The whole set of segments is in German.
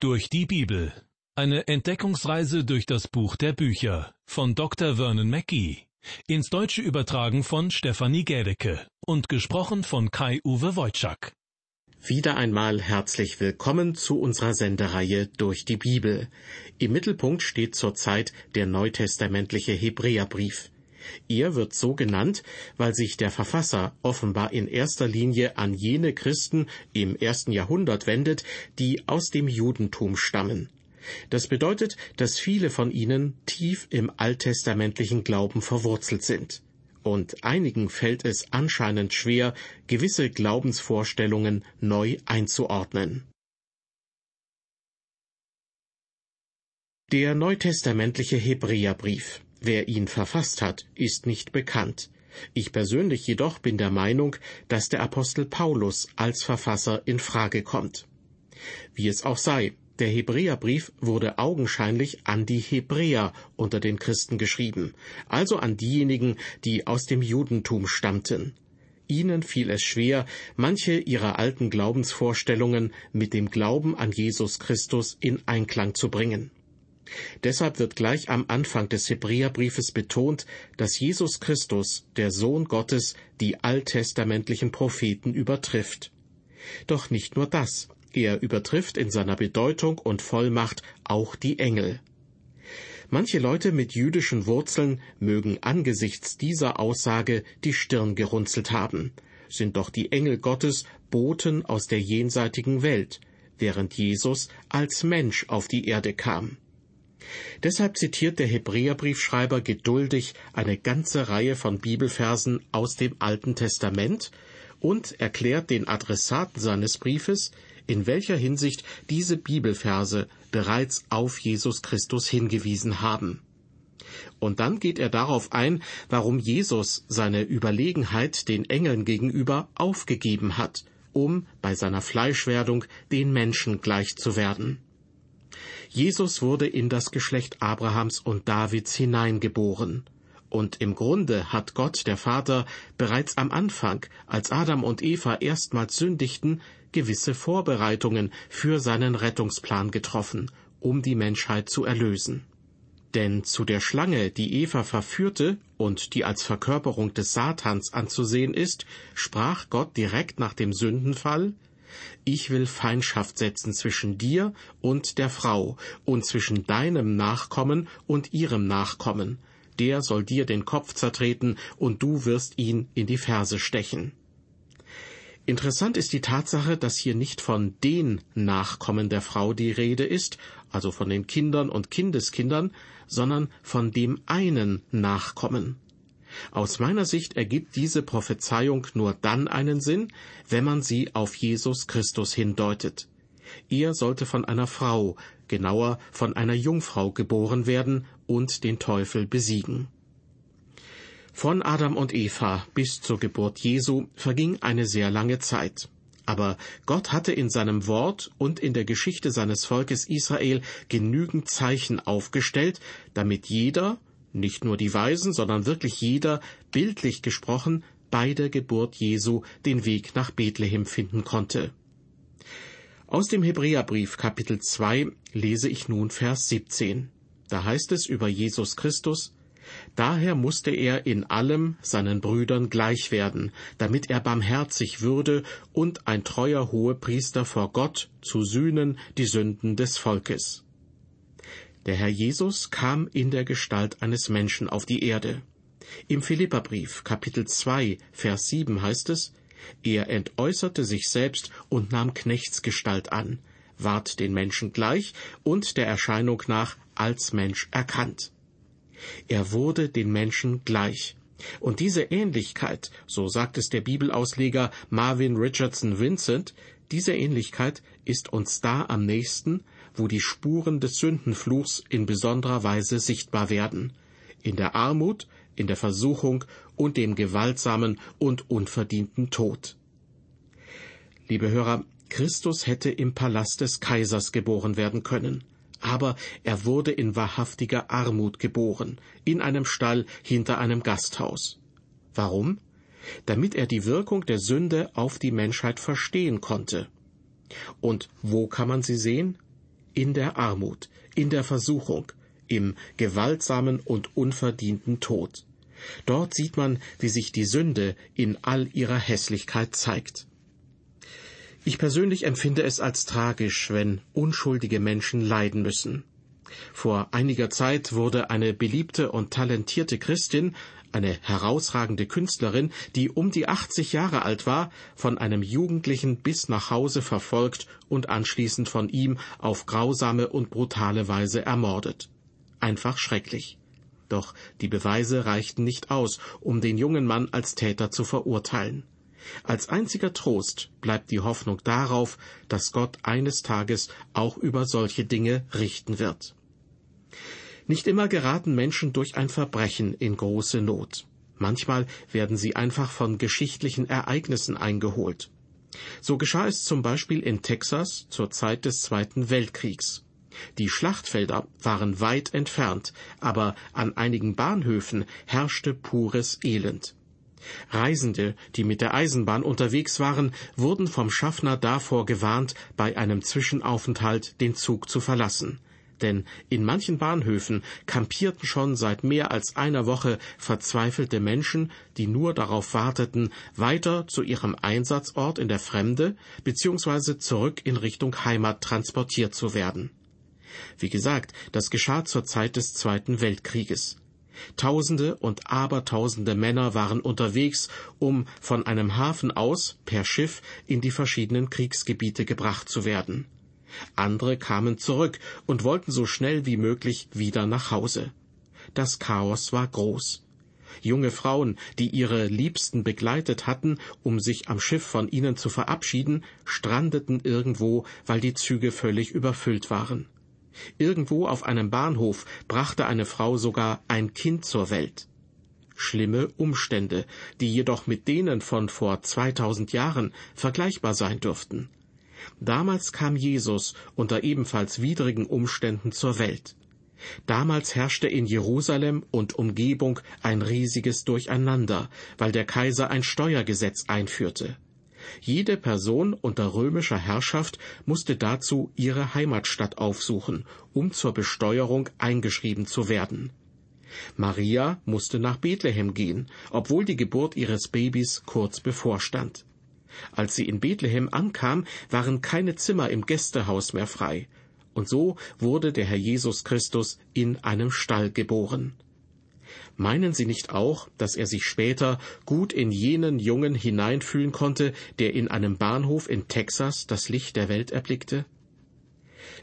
Durch die Bibel. Eine Entdeckungsreise durch das Buch der Bücher von Dr. Vernon Mackey. Ins Deutsche übertragen von Stefanie Gädecke und gesprochen von Kai-Uwe Wojczak. Wieder einmal herzlich willkommen zu unserer Sendereihe durch die Bibel. Im Mittelpunkt steht zurzeit der neutestamentliche Hebräerbrief. Er wird so genannt, weil sich der Verfasser offenbar in erster Linie an jene Christen im ersten Jahrhundert wendet, die aus dem Judentum stammen. Das bedeutet, dass viele von ihnen tief im alttestamentlichen Glauben verwurzelt sind. Und einigen fällt es anscheinend schwer, gewisse Glaubensvorstellungen neu einzuordnen. Der neutestamentliche Hebräerbrief Wer ihn verfasst hat, ist nicht bekannt. Ich persönlich jedoch bin der Meinung, dass der Apostel Paulus als Verfasser in Frage kommt. Wie es auch sei, der Hebräerbrief wurde augenscheinlich an die Hebräer unter den Christen geschrieben, also an diejenigen, die aus dem Judentum stammten. Ihnen fiel es schwer, manche ihrer alten Glaubensvorstellungen mit dem Glauben an Jesus Christus in Einklang zu bringen. Deshalb wird gleich am Anfang des Hebräerbriefes betont, dass Jesus Christus, der Sohn Gottes, die alttestamentlichen Propheten übertrifft. Doch nicht nur das, er übertrifft in seiner Bedeutung und Vollmacht auch die Engel. Manche Leute mit jüdischen Wurzeln mögen angesichts dieser Aussage die Stirn gerunzelt haben. Sind doch die Engel Gottes Boten aus der jenseitigen Welt, während Jesus als Mensch auf die Erde kam. Deshalb zitiert der Hebräerbriefschreiber geduldig eine ganze Reihe von Bibelversen aus dem Alten Testament und erklärt den Adressaten seines Briefes, in welcher Hinsicht diese Bibelverse bereits auf Jesus Christus hingewiesen haben. Und dann geht er darauf ein, warum Jesus seine Überlegenheit den Engeln gegenüber aufgegeben hat, um bei seiner Fleischwerdung den Menschen gleich zu werden. Jesus wurde in das Geschlecht Abrahams und Davids hineingeboren. Und im Grunde hat Gott, der Vater, bereits am Anfang, als Adam und Eva erstmals sündigten, gewisse Vorbereitungen für seinen Rettungsplan getroffen, um die Menschheit zu erlösen. Denn zu der Schlange, die Eva verführte und die als Verkörperung des Satans anzusehen ist, sprach Gott direkt nach dem Sündenfall ich will Feindschaft setzen zwischen dir und der Frau und zwischen deinem Nachkommen und ihrem Nachkommen. Der soll dir den Kopf zertreten und du wirst ihn in die Ferse stechen. Interessant ist die Tatsache, dass hier nicht von den Nachkommen der Frau die Rede ist, also von den Kindern und Kindeskindern, sondern von dem einen Nachkommen. Aus meiner Sicht ergibt diese Prophezeiung nur dann einen Sinn, wenn man sie auf Jesus Christus hindeutet. Er sollte von einer Frau, genauer von einer Jungfrau geboren werden und den Teufel besiegen. Von Adam und Eva bis zur Geburt Jesu verging eine sehr lange Zeit. Aber Gott hatte in seinem Wort und in der Geschichte seines Volkes Israel genügend Zeichen aufgestellt, damit jeder, nicht nur die Weisen, sondern wirklich jeder, bildlich gesprochen, bei der Geburt Jesu den Weg nach Bethlehem finden konnte. Aus dem Hebräerbrief Kapitel 2 lese ich nun Vers 17. Da heißt es über Jesus Christus, Daher musste er in allem seinen Brüdern gleich werden, damit er barmherzig würde und ein treuer Hohepriester vor Gott zu sühnen die Sünden des Volkes. Der Herr Jesus kam in der Gestalt eines Menschen auf die Erde. Im Philipperbrief Kapitel 2 Vers 7 heißt es, er entäußerte sich selbst und nahm Knechtsgestalt an, ward den Menschen gleich und der Erscheinung nach als Mensch erkannt. Er wurde den Menschen gleich. Und diese Ähnlichkeit, so sagt es der Bibelausleger Marvin Richardson Vincent, diese Ähnlichkeit ist uns da am nächsten, wo die Spuren des Sündenfluchs in besonderer Weise sichtbar werden, in der Armut, in der Versuchung und dem gewaltsamen und unverdienten Tod. Liebe Hörer, Christus hätte im Palast des Kaisers geboren werden können, aber er wurde in wahrhaftiger Armut geboren, in einem Stall hinter einem Gasthaus. Warum? Damit er die Wirkung der Sünde auf die Menschheit verstehen konnte. Und wo kann man sie sehen? In der Armut, in der Versuchung, im gewaltsamen und unverdienten Tod. Dort sieht man, wie sich die Sünde in all ihrer Hässlichkeit zeigt. Ich persönlich empfinde es als tragisch, wenn unschuldige Menschen leiden müssen. Vor einiger Zeit wurde eine beliebte und talentierte Christin, eine herausragende Künstlerin, die um die 80 Jahre alt war, von einem Jugendlichen bis nach Hause verfolgt und anschließend von ihm auf grausame und brutale Weise ermordet. Einfach schrecklich. Doch die Beweise reichten nicht aus, um den jungen Mann als Täter zu verurteilen. Als einziger Trost bleibt die Hoffnung darauf, dass Gott eines Tages auch über solche Dinge richten wird. Nicht immer geraten Menschen durch ein Verbrechen in große Not. Manchmal werden sie einfach von geschichtlichen Ereignissen eingeholt. So geschah es zum Beispiel in Texas zur Zeit des Zweiten Weltkriegs. Die Schlachtfelder waren weit entfernt, aber an einigen Bahnhöfen herrschte pures Elend. Reisende, die mit der Eisenbahn unterwegs waren, wurden vom Schaffner davor gewarnt, bei einem Zwischenaufenthalt den Zug zu verlassen. Denn in manchen Bahnhöfen kampierten schon seit mehr als einer Woche verzweifelte Menschen, die nur darauf warteten, weiter zu ihrem Einsatzort in der Fremde bzw. zurück in Richtung Heimat transportiert zu werden. Wie gesagt, das geschah zur Zeit des Zweiten Weltkrieges. Tausende und Abertausende Männer waren unterwegs, um von einem Hafen aus per Schiff in die verschiedenen Kriegsgebiete gebracht zu werden. Andere kamen zurück und wollten so schnell wie möglich wieder nach Hause. Das Chaos war groß. Junge Frauen, die ihre Liebsten begleitet hatten, um sich am Schiff von ihnen zu verabschieden, strandeten irgendwo, weil die Züge völlig überfüllt waren. Irgendwo auf einem Bahnhof brachte eine Frau sogar ein Kind zur Welt. Schlimme Umstände, die jedoch mit denen von vor 2000 Jahren vergleichbar sein dürften. Damals kam Jesus unter ebenfalls widrigen Umständen zur Welt. Damals herrschte in Jerusalem und Umgebung ein riesiges Durcheinander, weil der Kaiser ein Steuergesetz einführte. Jede Person unter römischer Herrschaft musste dazu ihre Heimatstadt aufsuchen, um zur Besteuerung eingeschrieben zu werden. Maria musste nach Bethlehem gehen, obwohl die Geburt ihres Babys kurz bevorstand. Als sie in Bethlehem ankam, waren keine Zimmer im Gästehaus mehr frei, und so wurde der Herr Jesus Christus in einem Stall geboren. Meinen Sie nicht auch, dass er sich später gut in jenen Jungen hineinfühlen konnte, der in einem Bahnhof in Texas das Licht der Welt erblickte?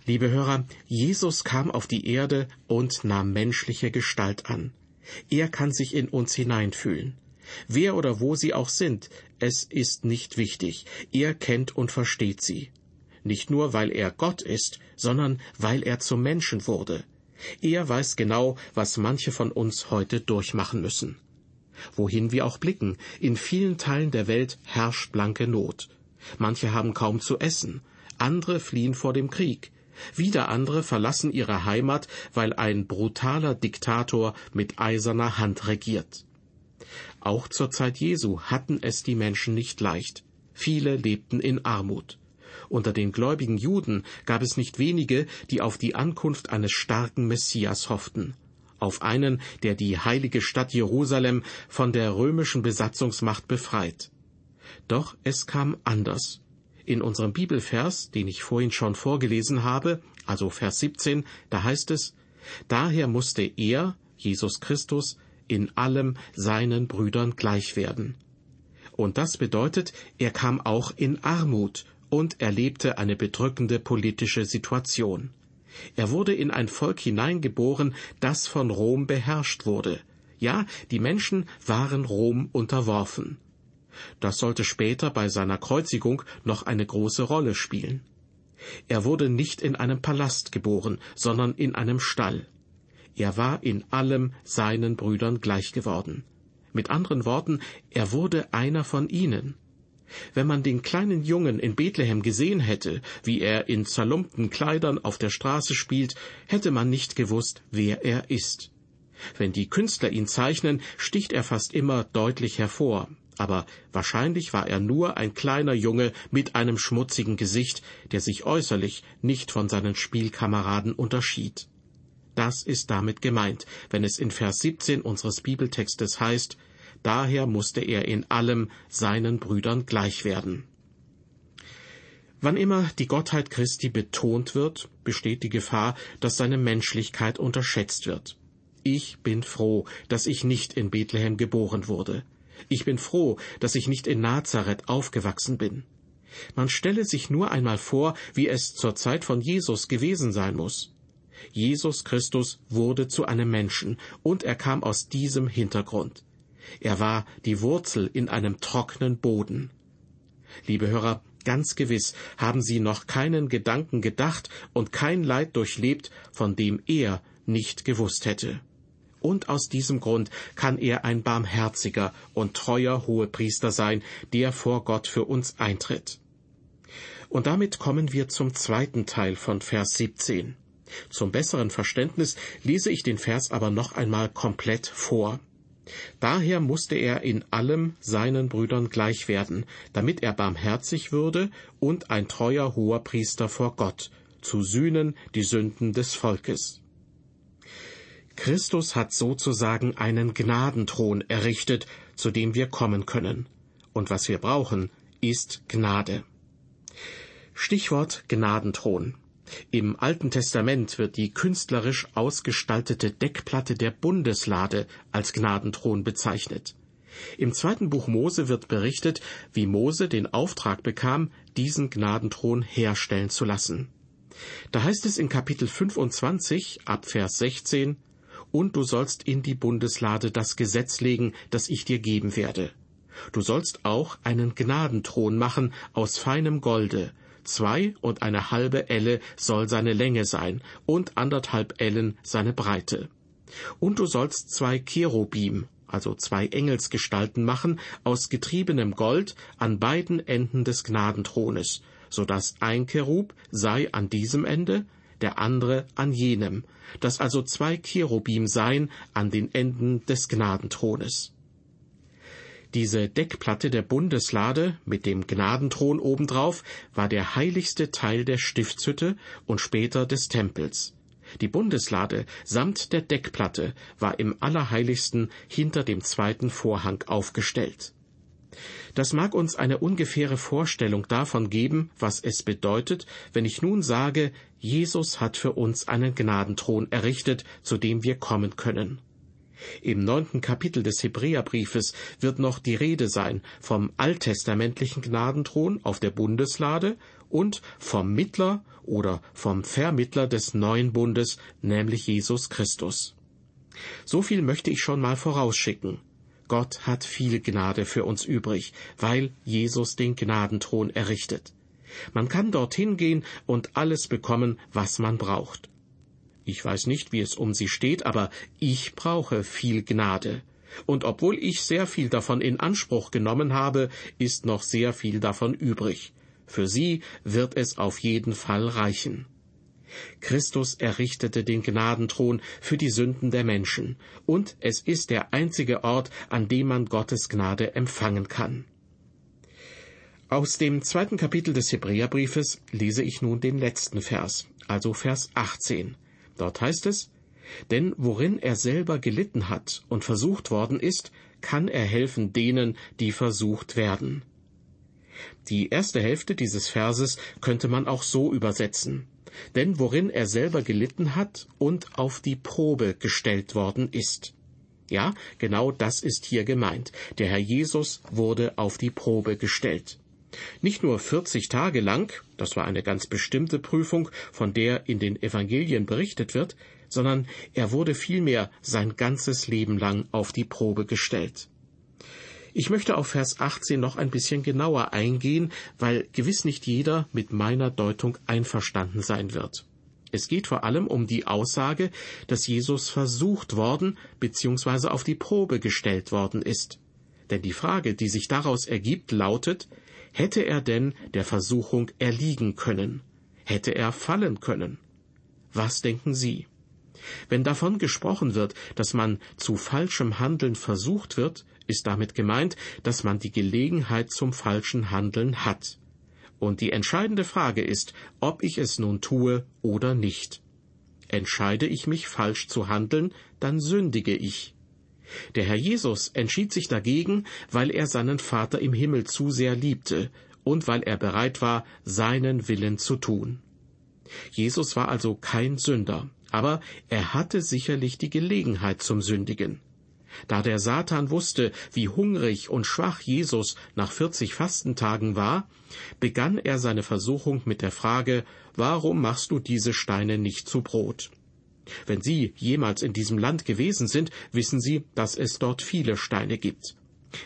Liebe Hörer, Jesus kam auf die Erde und nahm menschliche Gestalt an. Er kann sich in uns hineinfühlen. Wer oder wo Sie auch sind, es ist nicht wichtig. Er kennt und versteht Sie. Nicht nur, weil er Gott ist, sondern weil er zum Menschen wurde. Er weiß genau, was manche von uns heute durchmachen müssen. Wohin wir auch blicken, in vielen Teilen der Welt herrscht blanke Not. Manche haben kaum zu essen, andere fliehen vor dem Krieg, wieder andere verlassen ihre Heimat, weil ein brutaler Diktator mit eiserner Hand regiert. Auch zur Zeit Jesu hatten es die Menschen nicht leicht. Viele lebten in Armut. Unter den gläubigen Juden gab es nicht wenige, die auf die Ankunft eines starken Messias hofften, auf einen, der die heilige Stadt Jerusalem von der römischen Besatzungsmacht befreit. Doch es kam anders. In unserem Bibelvers, den ich vorhin schon vorgelesen habe, also Vers 17, da heißt es, Daher musste er, Jesus Christus, in allem seinen Brüdern gleich werden. Und das bedeutet, er kam auch in Armut und erlebte eine bedrückende politische Situation. Er wurde in ein Volk hineingeboren, das von Rom beherrscht wurde. Ja, die Menschen waren Rom unterworfen. Das sollte später bei seiner Kreuzigung noch eine große Rolle spielen. Er wurde nicht in einem Palast geboren, sondern in einem Stall. Er war in allem seinen Brüdern gleich geworden. Mit anderen Worten, er wurde einer von ihnen. Wenn man den kleinen Jungen in Bethlehem gesehen hätte, wie er in zerlumpten Kleidern auf der Straße spielt, hätte man nicht gewusst, wer er ist. Wenn die Künstler ihn zeichnen, sticht er fast immer deutlich hervor. aber wahrscheinlich war er nur ein kleiner Junge mit einem schmutzigen Gesicht, der sich äußerlich nicht von seinen Spielkameraden unterschied. Das ist damit gemeint, wenn es in Vers 17 unseres Bibeltextes heißt, daher musste er in allem seinen Brüdern gleich werden. Wann immer die Gottheit Christi betont wird, besteht die Gefahr, dass seine Menschlichkeit unterschätzt wird. Ich bin froh, dass ich nicht in Bethlehem geboren wurde. Ich bin froh, dass ich nicht in Nazareth aufgewachsen bin. Man stelle sich nur einmal vor, wie es zur Zeit von Jesus gewesen sein muss. Jesus Christus wurde zu einem Menschen, und er kam aus diesem Hintergrund. Er war die Wurzel in einem trockenen Boden. Liebe Hörer, ganz gewiss haben Sie noch keinen Gedanken gedacht und kein Leid durchlebt, von dem er nicht gewusst hätte und aus diesem Grund kann er ein barmherziger und treuer Hohepriester sein, der vor Gott für uns eintritt. Und damit kommen wir zum zweiten Teil von Vers 17. Zum besseren Verständnis lese ich den Vers aber noch einmal komplett vor. Daher musste er in allem seinen Brüdern gleich werden, damit er barmherzig würde und ein treuer Hoherpriester vor Gott, zu sühnen die Sünden des Volkes. Christus hat sozusagen einen Gnadenthron errichtet, zu dem wir kommen können. Und was wir brauchen, ist Gnade. Stichwort Gnadenthron. Im Alten Testament wird die künstlerisch ausgestaltete Deckplatte der Bundeslade als Gnadenthron bezeichnet. Im zweiten Buch Mose wird berichtet, wie Mose den Auftrag bekam, diesen Gnadenthron herstellen zu lassen. Da heißt es in Kapitel 25 ab Vers 16, und du sollst in die Bundeslade das Gesetz legen, das ich dir geben werde. Du sollst auch einen Gnadenthron machen aus feinem Golde, zwei und eine halbe Elle soll seine Länge sein und anderthalb Ellen seine Breite. Und du sollst zwei Cherubim, also zwei Engelsgestalten machen, aus getriebenem Gold an beiden Enden des Gnadenthrones, so dass ein Cherub sei an diesem Ende, der andere an jenem, dass also zwei Cherubim seien an den Enden des Gnadenthrones. Diese Deckplatte der Bundeslade mit dem Gnadenthron obendrauf war der heiligste Teil der Stiftshütte und später des Tempels. Die Bundeslade samt der Deckplatte war im Allerheiligsten hinter dem zweiten Vorhang aufgestellt. Das mag uns eine ungefähre Vorstellung davon geben, was es bedeutet, wenn ich nun sage, Jesus hat für uns einen Gnadenthron errichtet, zu dem wir kommen können. Im neunten Kapitel des Hebräerbriefes wird noch die Rede sein vom alttestamentlichen Gnadenthron auf der Bundeslade und vom Mittler oder vom Vermittler des neuen Bundes, nämlich Jesus Christus. So viel möchte ich schon mal vorausschicken. Gott hat viel Gnade für uns übrig, weil Jesus den Gnadenthron errichtet. Man kann dorthin gehen und alles bekommen, was man braucht. Ich weiß nicht, wie es um Sie steht, aber ich brauche viel Gnade. Und obwohl ich sehr viel davon in Anspruch genommen habe, ist noch sehr viel davon übrig. Für Sie wird es auf jeden Fall reichen. Christus errichtete den Gnadenthron für die Sünden der Menschen, und es ist der einzige Ort, an dem man Gottes Gnade empfangen kann. Aus dem zweiten Kapitel des Hebräerbriefes lese ich nun den letzten Vers, also Vers 18. Dort heißt es, denn worin er selber gelitten hat und versucht worden ist, kann er helfen denen, die versucht werden. Die erste Hälfte dieses Verses könnte man auch so übersetzen denn worin er selber gelitten hat und auf die Probe gestellt worden ist. Ja, genau das ist hier gemeint. Der Herr Jesus wurde auf die Probe gestellt. Nicht nur 40 Tage lang, das war eine ganz bestimmte Prüfung, von der in den Evangelien berichtet wird, sondern er wurde vielmehr sein ganzes Leben lang auf die Probe gestellt. Ich möchte auf Vers 18 noch ein bisschen genauer eingehen, weil gewiss nicht jeder mit meiner Deutung einverstanden sein wird. Es geht vor allem um die Aussage, dass Jesus versucht worden bzw. auf die Probe gestellt worden ist. Denn die Frage, die sich daraus ergibt, lautet, hätte er denn der Versuchung erliegen können? Hätte er fallen können? Was denken Sie? Wenn davon gesprochen wird, dass man zu falschem Handeln versucht wird, ist damit gemeint, dass man die Gelegenheit zum falschen Handeln hat. Und die entscheidende Frage ist, ob ich es nun tue oder nicht. Entscheide ich mich falsch zu handeln, dann sündige ich. Der Herr Jesus entschied sich dagegen, weil er seinen Vater im Himmel zu sehr liebte und weil er bereit war, seinen Willen zu tun. Jesus war also kein Sünder, aber er hatte sicherlich die Gelegenheit zum Sündigen. Da der Satan wusste, wie hungrig und schwach Jesus nach vierzig Fastentagen war, begann er seine Versuchung mit der Frage, warum machst du diese Steine nicht zu Brot? Wenn Sie jemals in diesem Land gewesen sind, wissen Sie, dass es dort viele Steine gibt.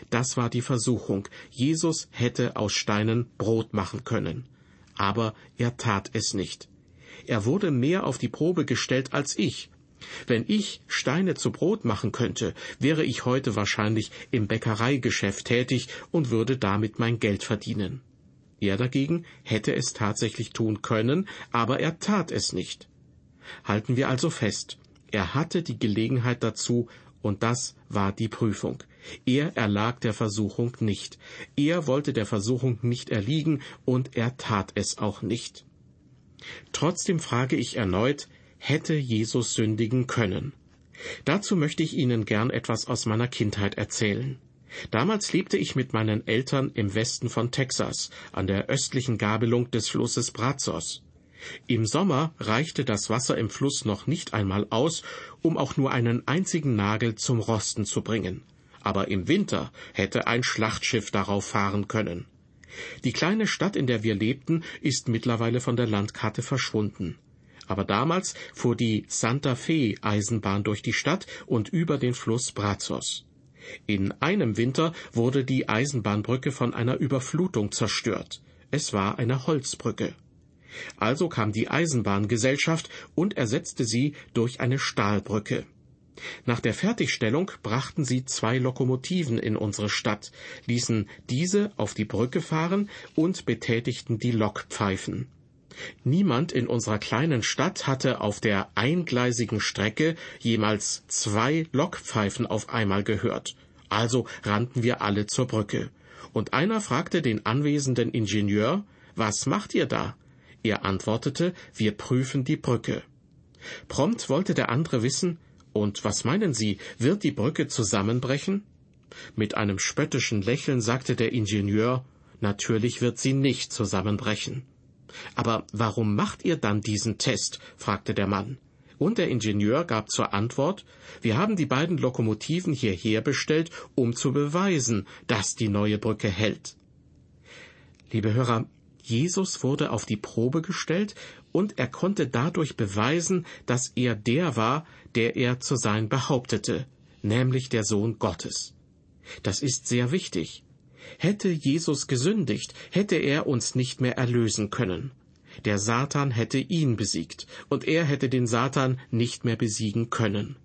Das war die Versuchung. Jesus hätte aus Steinen Brot machen können. Aber er tat es nicht. Er wurde mehr auf die Probe gestellt als ich. Wenn ich Steine zu Brot machen könnte, wäre ich heute wahrscheinlich im Bäckereigeschäft tätig und würde damit mein Geld verdienen. Er dagegen hätte es tatsächlich tun können, aber er tat es nicht. Halten wir also fest, er hatte die Gelegenheit dazu, und das war die Prüfung. Er erlag der Versuchung nicht. Er wollte der Versuchung nicht erliegen, und er tat es auch nicht. Trotzdem frage ich erneut, hätte Jesus sündigen können? Dazu möchte ich Ihnen gern etwas aus meiner Kindheit erzählen. Damals lebte ich mit meinen Eltern im Westen von Texas, an der östlichen Gabelung des Flusses Brazos. Im Sommer reichte das Wasser im Fluss noch nicht einmal aus, um auch nur einen einzigen Nagel zum Rosten zu bringen. Aber im Winter hätte ein Schlachtschiff darauf fahren können. Die kleine Stadt, in der wir lebten, ist mittlerweile von der Landkarte verschwunden. Aber damals fuhr die Santa Fe Eisenbahn durch die Stadt und über den Fluss Brazos. In einem Winter wurde die Eisenbahnbrücke von einer Überflutung zerstört. Es war eine Holzbrücke. Also kam die Eisenbahngesellschaft und ersetzte sie durch eine Stahlbrücke. Nach der Fertigstellung brachten sie zwei Lokomotiven in unsere Stadt, ließen diese auf die Brücke fahren und betätigten die Lokpfeifen. Niemand in unserer kleinen Stadt hatte auf der eingleisigen Strecke jemals zwei Lokpfeifen auf einmal gehört. Also rannten wir alle zur Brücke. Und einer fragte den anwesenden Ingenieur, was macht ihr da? Er antwortete, wir prüfen die Brücke. Prompt wollte der andere wissen, und was meinen Sie, wird die Brücke zusammenbrechen? Mit einem spöttischen Lächeln sagte der Ingenieur, natürlich wird sie nicht zusammenbrechen. Aber warum macht ihr dann diesen Test? fragte der Mann. Und der Ingenieur gab zur Antwort, wir haben die beiden Lokomotiven hierher bestellt, um zu beweisen, dass die neue Brücke hält. Liebe Hörer, Jesus wurde auf die Probe gestellt und er konnte dadurch beweisen, dass er der war, der er zu sein behauptete, nämlich der Sohn Gottes. Das ist sehr wichtig. Hätte Jesus gesündigt, hätte er uns nicht mehr erlösen können. Der Satan hätte ihn besiegt, und er hätte den Satan nicht mehr besiegen können.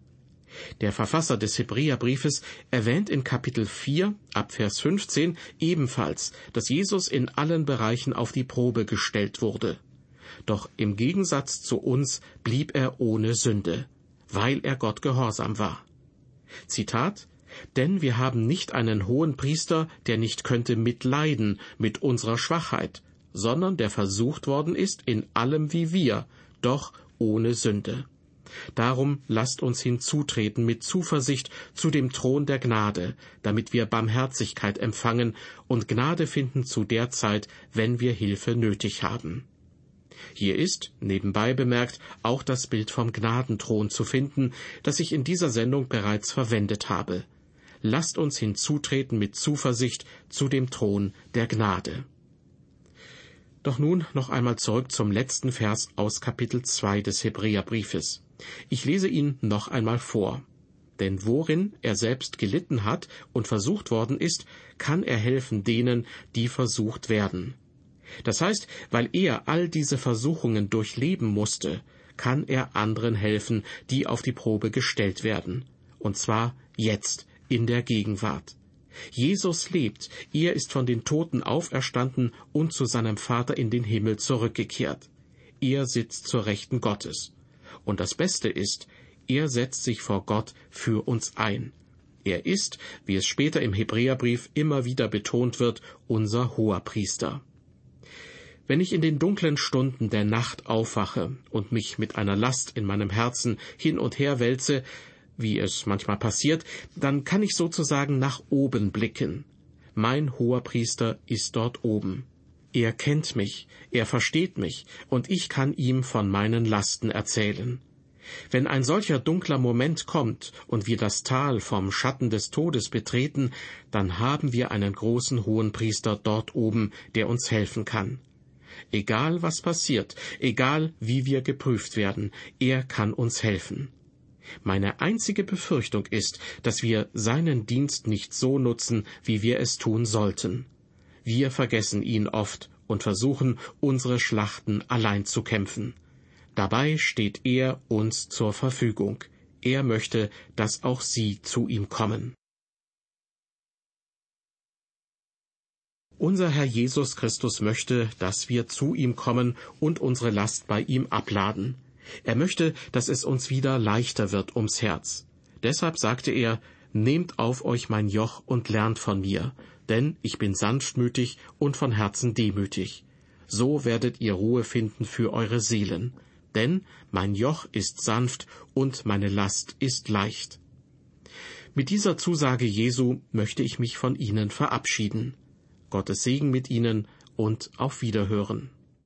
Der Verfasser des Hebräerbriefes erwähnt in Kapitel 4 ab Vers 15 ebenfalls, dass Jesus in allen Bereichen auf die Probe gestellt wurde. Doch im Gegensatz zu uns blieb er ohne Sünde, weil er Gott gehorsam war. Zitat Denn wir haben nicht einen hohen Priester, der nicht könnte mitleiden mit unserer Schwachheit, sondern der versucht worden ist in allem wie wir, doch ohne Sünde. Darum lasst uns hinzutreten mit Zuversicht zu dem Thron der Gnade, damit wir Barmherzigkeit empfangen und Gnade finden zu der Zeit, wenn wir Hilfe nötig haben. Hier ist, nebenbei bemerkt, auch das Bild vom Gnadenthron zu finden, das ich in dieser Sendung bereits verwendet habe. Lasst uns hinzutreten mit Zuversicht zu dem Thron der Gnade. Doch nun noch einmal zurück zum letzten Vers aus Kapitel 2 des Hebräerbriefes. Ich lese ihn noch einmal vor. Denn worin er selbst gelitten hat und versucht worden ist, kann er helfen denen, die versucht werden. Das heißt, weil er all diese Versuchungen durchleben musste, kann er anderen helfen, die auf die Probe gestellt werden. Und zwar jetzt, in der Gegenwart. Jesus lebt, er ist von den Toten auferstanden und zu seinem Vater in den Himmel zurückgekehrt. Er sitzt zur Rechten Gottes Und das Beste ist, er setzt sich vor Gott für uns ein. Er ist, wie es später im Hebräerbrief immer wieder betont wird, unser hoher Priester. Wenn ich in den dunklen Stunden der Nacht aufwache und mich mit einer Last in meinem Herzen hin und her wälze, wie es manchmal passiert, dann kann ich sozusagen nach oben blicken. Mein hoher Priester ist dort oben. Er kennt mich, er versteht mich, und ich kann ihm von meinen Lasten erzählen. Wenn ein solcher dunkler Moment kommt und wir das Tal vom Schatten des Todes betreten, dann haben wir einen großen hohen Priester dort oben, der uns helfen kann. Egal was passiert, egal wie wir geprüft werden, er kann uns helfen. Meine einzige Befürchtung ist, dass wir seinen Dienst nicht so nutzen, wie wir es tun sollten. Wir vergessen ihn oft und versuchen, unsere Schlachten allein zu kämpfen. Dabei steht er uns zur Verfügung. Er möchte, dass auch Sie zu ihm kommen. Unser Herr Jesus Christus möchte, dass wir zu ihm kommen und unsere Last bei ihm abladen. Er möchte, dass es uns wieder leichter wird ums Herz. Deshalb sagte er, Nehmt auf euch mein Joch und lernt von mir, denn ich bin sanftmütig und von Herzen demütig. So werdet ihr Ruhe finden für eure Seelen. Denn mein Joch ist sanft und meine Last ist leicht. Mit dieser Zusage Jesu möchte ich mich von Ihnen verabschieden. Gottes Segen mit Ihnen und auf Wiederhören.